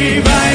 Vai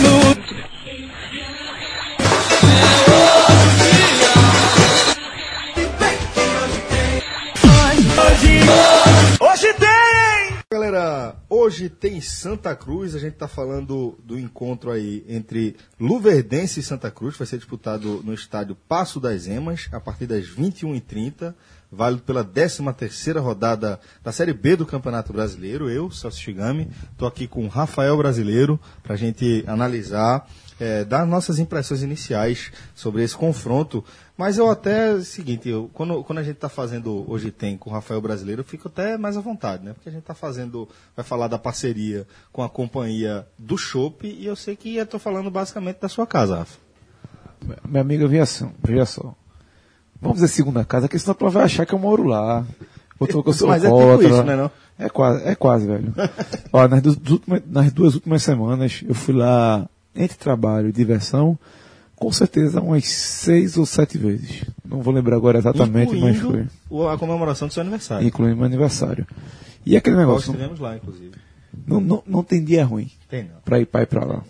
hoje tem Santa Cruz, a gente tá falando do encontro aí entre Luverdense e Santa Cruz, vai ser disputado no estádio Passo das Emas, a partir das 21h30, válido pela 13ª rodada da Série B do Campeonato Brasileiro. Eu, Celso Shigami, tô aqui com o Rafael Brasileiro pra gente analisar, eh, dar nossas impressões iniciais sobre esse confronto. Mas eu até, seguinte, eu, quando, quando a gente está fazendo Hoje Tem com o Rafael Brasileiro, eu fico até mais à vontade, né? Porque a gente está fazendo, vai falar da parceria com a companhia do Chopp e eu sei que eu estou falando basicamente da sua casa, Rafa. Meu amigo, veja só, veja só. Vamos dizer segunda casa, que senão tu vai achar que eu moro lá. Ou tu- que eu sou Mas é tipo isso, né, não? É quase, é quase, velho. Ó, nas, duas, nas duas últimas semanas, eu fui lá entre trabalho e diversão, com certeza umas seis ou sete vezes. Não vou lembrar agora exatamente, mas foi. Incluindo a comemoração do seu aniversário. Incluindo meu aniversário. E aquele Nós negócio, não, estivemos lá, inclusive. não, não, não tem dia ruim Tem não. pra ir pra ir pra lá.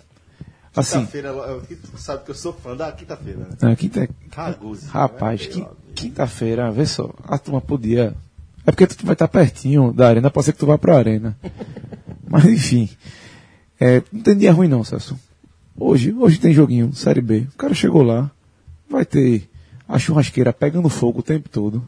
Assim, Quinta-feira, sabe que eu sou fã da quinta-feira, né? na quinta, Caguzi. Rapaz, né? quinta-feira, vê só, a turma podia. É porque tu vai estar pertinho da arena, pode ser que tu vá pra arena. Mas enfim. É, não tem dia ruim não, Celso. Hoje, hoje tem joguinho, Série B. O cara chegou lá, vai ter a churrasqueira pegando fogo o tempo todo.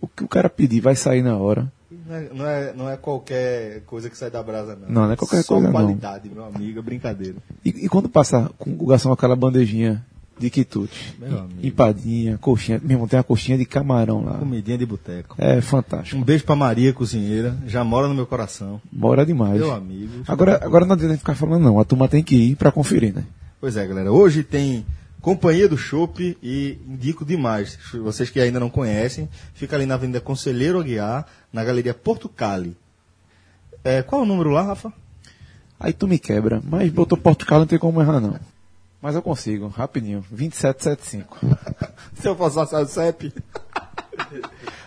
O que o cara pedir vai sair na hora. Não é, não, é, não é qualquer coisa que sai da brasa, não. Não, não é qualquer Só coisa, não. qualidade, meu amigo, é brincadeira. E, e quando passa com o garçom aquela bandejinha de quitute, empadinha, coxinha, meu irmão, tem uma coxinha de camarão lá. Comidinha de boteco. É fantástico. Um beijo pra Maria, cozinheira. Já mora no meu coração. Bora demais. Meu amigo. Agora, agora não adianta ficar falando não, a turma tem que ir pra conferir, né? Pois é, galera. Hoje tem Companhia do Chopp e indico demais. Vocês que ainda não conhecem, fica ali na Avenida Conselheiro Aguiar, na Galeria Porto Cali. É, qual é o número lá, Rafa? Aí tu me quebra, mas botou Portugal não tem como errar não. Mas eu consigo, rapidinho, 2775. Se eu fosse passar o CEP.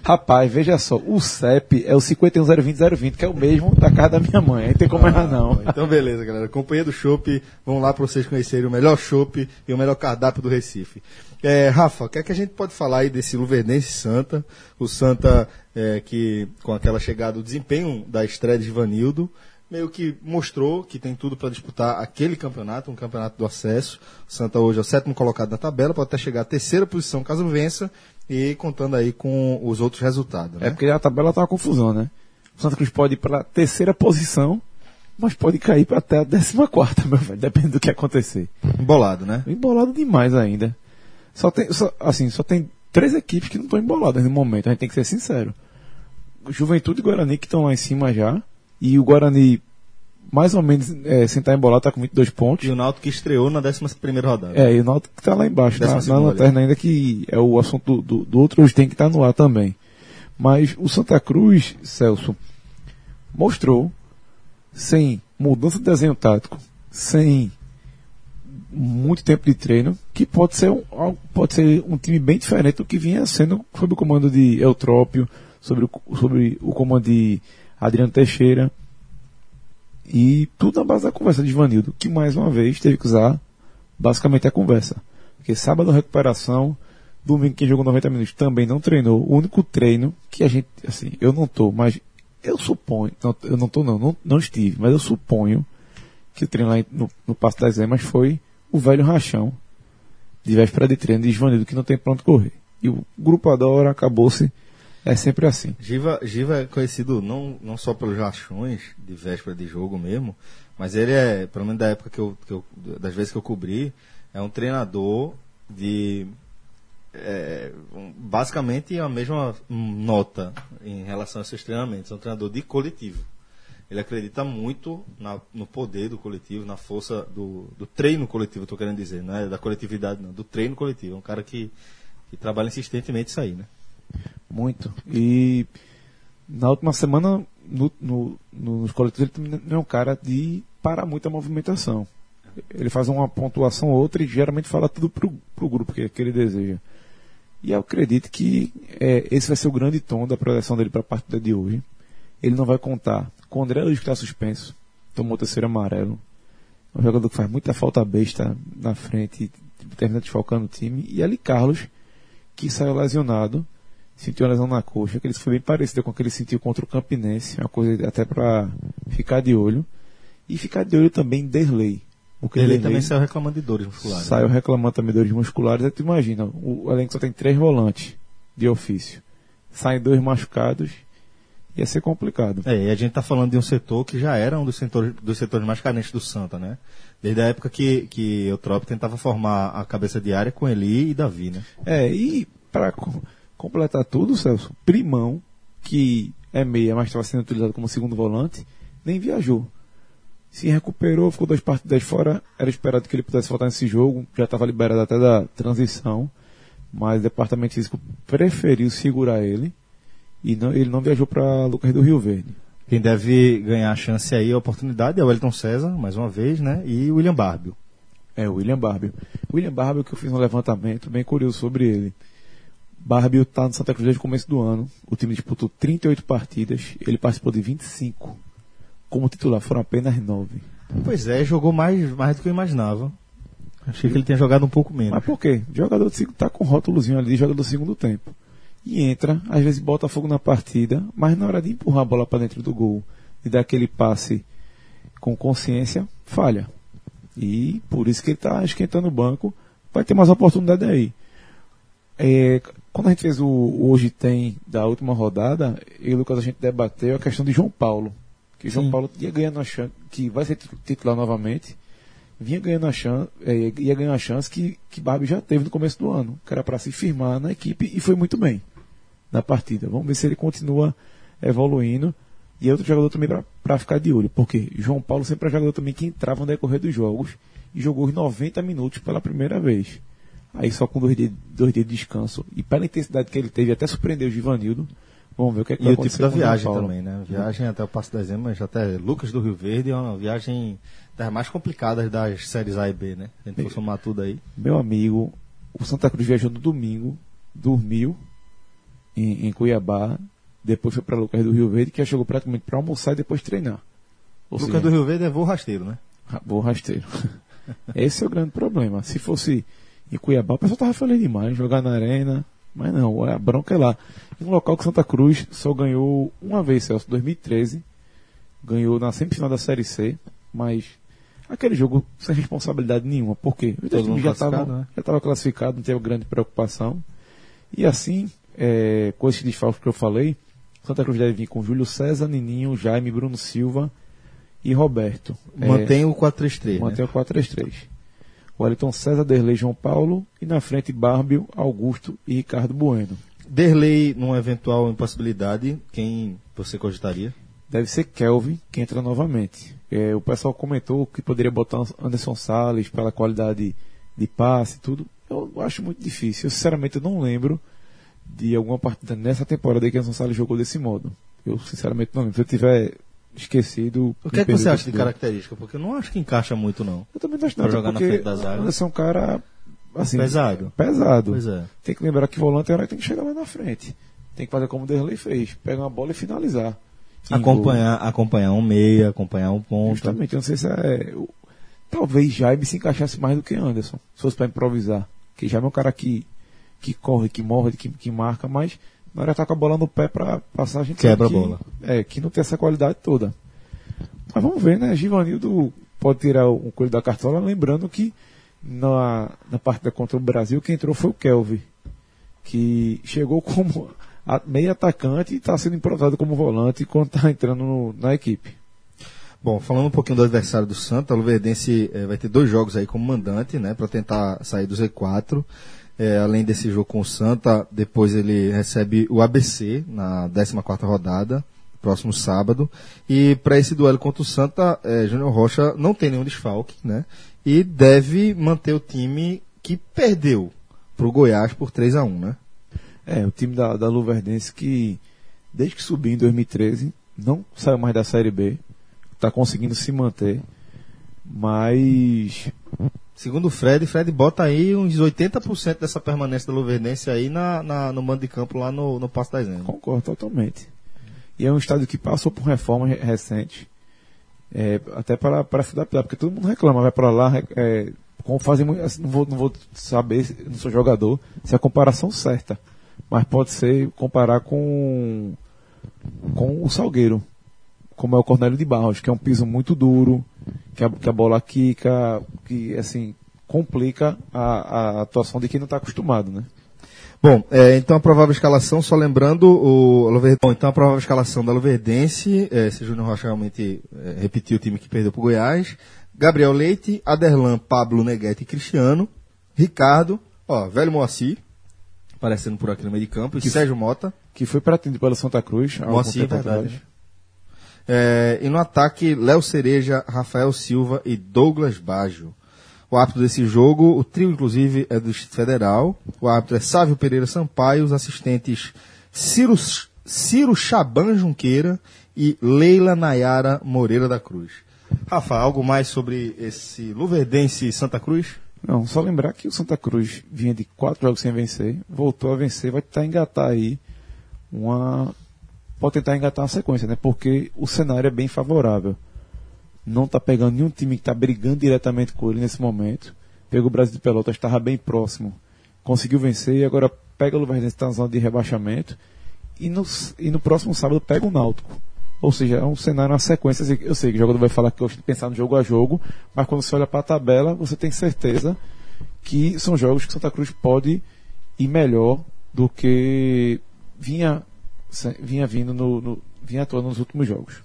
Rapaz, veja só, o CEP é o 51020020, que é o mesmo da casa da minha mãe, aí tem como errar não. Então, beleza, galera. Companhia do Chopp, vamos lá para vocês conhecerem o melhor chopp e o melhor cardápio do Recife. É, Rafa, o que é que a gente pode falar aí desse Luverdense Santa? O Santa, é, que com aquela chegada, o desempenho da estreia de Ivanildo, meio que mostrou que tem tudo para disputar aquele campeonato, um campeonato do acesso. O Santa hoje é o sétimo colocado na tabela, pode até chegar à terceira posição caso vença, e contando aí com os outros resultados. Né? É porque a tabela tá uma confusão, né? O Santa Cruz pode ir pra terceira posição, mas pode cair pra até a décima quarta, meu velho, depende do que acontecer. Embolado, né? Embolado demais ainda. Só tem, só- assim, só tem três equipes que não estão emboladas no momento, a gente tem que ser sincero. Juventude e Guarani que estão lá em cima já, e o Guarani, mais ou menos, é, sem estar embolado, tá com 22 pontos. E o Náutico que estreou na 11 primeira rodada. É, e o Náutico que tá lá embaixo, na, na lanterna ainda, que é o assunto do, do, do outro, hoje tem que estar no ar também. Mas o Santa Cruz, Celso, mostrou, sem mudança de desenho tático, sem muito tempo de treino, que pode ser um, pode ser um time bem diferente do que vinha sendo sob o comando de Eutrópio, sobre o, sobre o comando de Adriano Teixeira. E tudo na base da conversa de Ivanildo, que mais uma vez teve que usar basicamente a conversa. Porque sábado recuperação, domingo quem jogou 90 minutos também não treinou. O único treino que a gente, assim, eu não tô, mas eu suponho, não, eu não tô não, não, não estive, mas eu suponho que o treino lá no, no Passo das Emas foi o velho rachão de véspera de treino de Ivanildo que não tem pronto correr. E o grupo adora, acabou-se, é sempre assim. Giva, Giva é conhecido não, não só pelos rachões de véspera de jogo mesmo, mas ele é, pelo menos da época que eu, que eu das vezes que eu cobri, é um treinador de é, basicamente a mesma nota em relação a seus treinamentos. É um treinador de coletivo. Ele acredita muito na- no poder do coletivo, na força do, do treino coletivo, estou querendo dizer, não é da coletividade, não, do treino coletivo. É um cara que, que trabalha insistentemente isso aí, né? Muito. E na última semana, no, no- no- nos coletivos, ele também é um cara de parar muito a movimentação. Ele faz uma pontuação ou outra e geralmente fala tudo pro, pro grupo que, que ele deseja. E eu acredito que é, esse vai ser o grande tom da projeção dele para a partida de hoje. Ele não vai contar com o André Luiz que está suspenso, tomou o terceiro amarelo. um jogador que faz muita falta besta na frente, termina desfalcando o time. E Ali Carlos, que saiu lesionado, sentiu uma lesão na coxa, que ele foi bem parecido com o que ele sentiu contra o Campinense, uma coisa até para ficar de olho. E ficar de olho também em Derlei. Porque Ele Derlei também saiu reclamando de dores musculares. saiu reclamando também de dores musculares. Aí tu imagina, o elenco só tem três volantes de ofício. Saem dois machucados, ia ser complicado. É, e a gente tá falando de um setor que já era um dos setores, dos setores mais carentes do Santa, né? Desde a época que, que o Trop tentava formar a cabeça de área com Eli e Davi, né? É, e para completar tudo, Celso, Primão, que é meia, mas estava sendo utilizado como segundo volante, nem viajou. Se recuperou, ficou duas partidas fora. Era esperado que ele pudesse voltar nesse jogo, já estava liberado até da transição, mas o departamento físico preferiu segurar ele e não- ele não viajou para Lucas do Rio Verde. Quem deve ganhar a chance aí, a oportunidade, é o Wellington César, mais uma vez, né? E o William Barbio. É, o William Barbio. William Barbio, que eu fiz um levantamento bem curioso sobre ele. Barbio está no Santa Cruz desde o começo do ano. O time disputou 38 partidas, ele participou de 25. Como titular foram apenas 9. Pois é, jogou mais, mais do que eu imaginava. Achei que ele tinha jogado um pouco menos. Mas por quê? O jogador de segundo- tá com rótulozinho ali de jogador do segundo tempo. E entra, às vezes bota fogo na partida, mas na hora de empurrar a bola para dentro do gol e dar aquele passe com consciência, falha. E por isso que ele está esquentando o banco, vai ter mais oportunidade aí. É, quando a gente fez o, Hoje Tem da última rodada, eu e o Lucas a gente debateu a questão de João Paulo. Que João Sim. Paulo ia ganhando a chance, que vai ser titular novamente, vinha ganhando a chance, é, ia ganhar a chance que, que Barbie já teve no começo do ano, que era para se firmar na equipe e foi muito bem na partida. Vamos ver se ele continua evoluindo. E é outro jogador também para ficar de olho, porque João Paulo sempre é jogador também que entrava no decorrer dos jogos e jogou os 90 minutos pela primeira vez. Aí só com dois dias, dois dias de descanso. E pela intensidade que ele teve, até surpreendeu o Givanildo. Vamos ver o que, é que E vai o tipo acontecer da com o João viagem também, né? Viagem até o Passo das Emas, até Lucas do Rio Verde, é uma viagem das mais complicadas das séries A e B, né? Se a gente for somar tudo aí. Meu amigo, o Santa Cruz viajou no domingo, dormiu em, em Cuiabá, depois foi para Lucas do Rio Verde, que já chegou praticamente para almoçar e depois treinar. Ou Lucas seja, do Rio Verde é voo rasteiro, né? Vou rasteiro. Esse é o grande problema. Se fosse em Cuiabá, o pessoal tava feliz demais, jogar na arena, mas não, a bronca é lá. Em um local que Santa Cruz só ganhou uma vez, Celso, 2013, ganhou na semifinal da Série C, mas aquele jogo sem responsabilidade nenhuma. Por quê? Os dois Todo mundo times já estavam né? já estava classificado, não teve grande preocupação. E assim, é, com esses desfalques que eu falei, Santa Cruz deve vir com Júlio César, Nininho, Jaime, Bruno Silva e Roberto. É, Mantém o 4-3-3, né? Mantém o 4-3-3. Wellington César, Derlei João Paulo e na frente Bárbio, Augusto e Ricardo Bueno. Derlei, numa eventual impossibilidade, quem você cogitaria? Deve ser Kelvin que entra novamente. É, o pessoal comentou que poderia botar Anderson Salles pela qualidade de passe e tudo. Eu acho muito difícil. Eu, sinceramente, eu não lembro de alguma partida nessa temporada que Anderson Salles jogou desse modo. Eu, sinceramente, não lembro. Se eu tiver esquecido. O que é que você acha de característica? Porque eu não acho que encaixa muito, não. Eu também não acho Pra nada, jogar na frente da zaga. Anderson é um cara assim, Pesado. pesado. Pois é. Tem que lembrar que volante é hora que tem que chegar lá na frente. Tem que fazer como o Derlei fez, pegar uma bola e finalizar. Acompanhar, acompanhar um meia, acompanhar um ponto. Justamente, eu não sei se é. o- Talvez Jaime se encaixasse mais do que Anderson, se fosse para improvisar. Porque Jaime é um cara que, que corre, que morre, que, que marca, mas na hora que tá com a bola no pé para passar, a gente Quebra sabe a que- bola. É, que não tem essa qualidade toda. Mas vamos ver, né? Givanildo pode tirar um coelho da cartola, lembrando que na, na partida contra o Brasil, quem entrou foi o Kelvin, que chegou como meio atacante e está sendo improvisado como volante quando está entrando no- na equipe. Bom, falando um pouquinho do adversário do Santa, o Luverdense eh, vai ter dois jogos aí como mandante, né, para tentar sair do Z4. Eh, além desse jogo com o Santa, depois ele recebe o ABC na 14ª rodada, próximo sábado. E para esse duelo contra o Santa, eh, Júnior Rocha não tem nenhum desfalque, né, e deve manter o time que perdeu para o Goiás por 3 a 1 né? É, o time da, da Luverdense que, desde que subiu em 2013, não saiu mais da Série B, está conseguindo se manter, mas Segundo o Fred, Fred bota aí uns 80% dessa permanência da Luverdense aí na, na- no mando de campo lá no, no Passo das Emas. Concordo totalmente. E é um estádio que passou por reformas re- recentes. É, até para, para se adaptar, porque todo mundo reclama, vai para lá, é, como fazem, assim, não, vou, não vou saber, não sou jogador, se é a comparação certa, mas pode ser comparar com, com o Salgueiro, como é o Cornélio de Barros, que é um piso muito duro, que a, que a bola quica, que assim, complica a, a atuação de quem não está acostumado, né? Bom, é, então a provável escalação, só lembrando, o. Bom, então a provável escalação da Luverdense, é, se Júnior Rocha realmente é, repetiu o time que perdeu para o Goiás, Gabriel Leite, Aderlan, Pablo Neguete e Cristiano, Ricardo, ó, velho Moacir, aparecendo por aqui no meio de campo, e Que- Sérgio Mota, Que foi para atender pela Santa Cruz. Moacir, verdade. É, e no ataque, Léo Cereja, Rafael Silva e Douglas Baggio. O árbitro desse jogo, o trio inclusive é do Distrito Federal. O árbitro é Sávio Pereira Sampaio, os assistentes Ciro, Ciro Chaban Junqueira e Leila Nayara Moreira da Cruz. Rafa, algo mais sobre esse Luverdense Santa Cruz? Não, só lembrar que o Santa Cruz vinha de quatro jogos sem vencer, voltou a vencer, vai tentar engatar aí uma. Pode tentar engatar uma sequência, né? Porque o cenário é bem favorável. Não tá pegando nenhum time que tá brigando diretamente com ele nesse momento. Pegou o Brasil de Pelotas, estava bem próximo, conseguiu vencer e agora pega o Luverdense que tá na zona de rebaixamento. E no, e no próximo sábado pega o Náutico. Ou seja, é um cenário, uma sequência. Eu sei que o jogador vai falar que de pensar no jogo a jogo, mas quando você olha para a tabela, você tem certeza que são jogos que Santa Cruz pode ir melhor do que vinha, vinha vindo no, no- vinha atuando nos últimos jogos.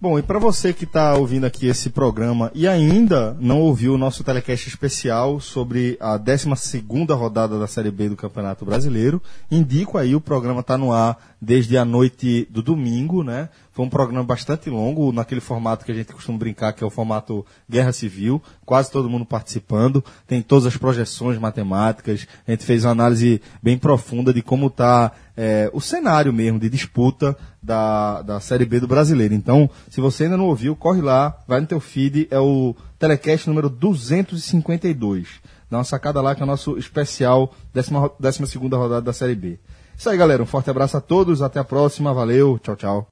Bom, e para você que está ouvindo aqui esse programa e ainda não ouviu o nosso telecast especial sobre a 12ª rodada da Série B do Campeonato Brasileiro, indico aí, o programa está no ar desde a noite do domingo, né? Foi um programa bastante longo, naquele formato que a gente costuma brincar, que é o formato Guerra Civil, quase todo mundo participando, tem todas as projeções matemáticas, a gente fez uma análise bem profunda de como está o cenário mesmo de disputa da, da Série B do Brasileiro. Então, se você ainda não ouviu, corre lá, vai no teu feed, é o telecast número 252. Dá uma sacada lá que é o nosso especial 12 segunda rodada da Série B. Isso aí, galera. Um forte abraço a todos, até a próxima, valeu, tchau, tchau.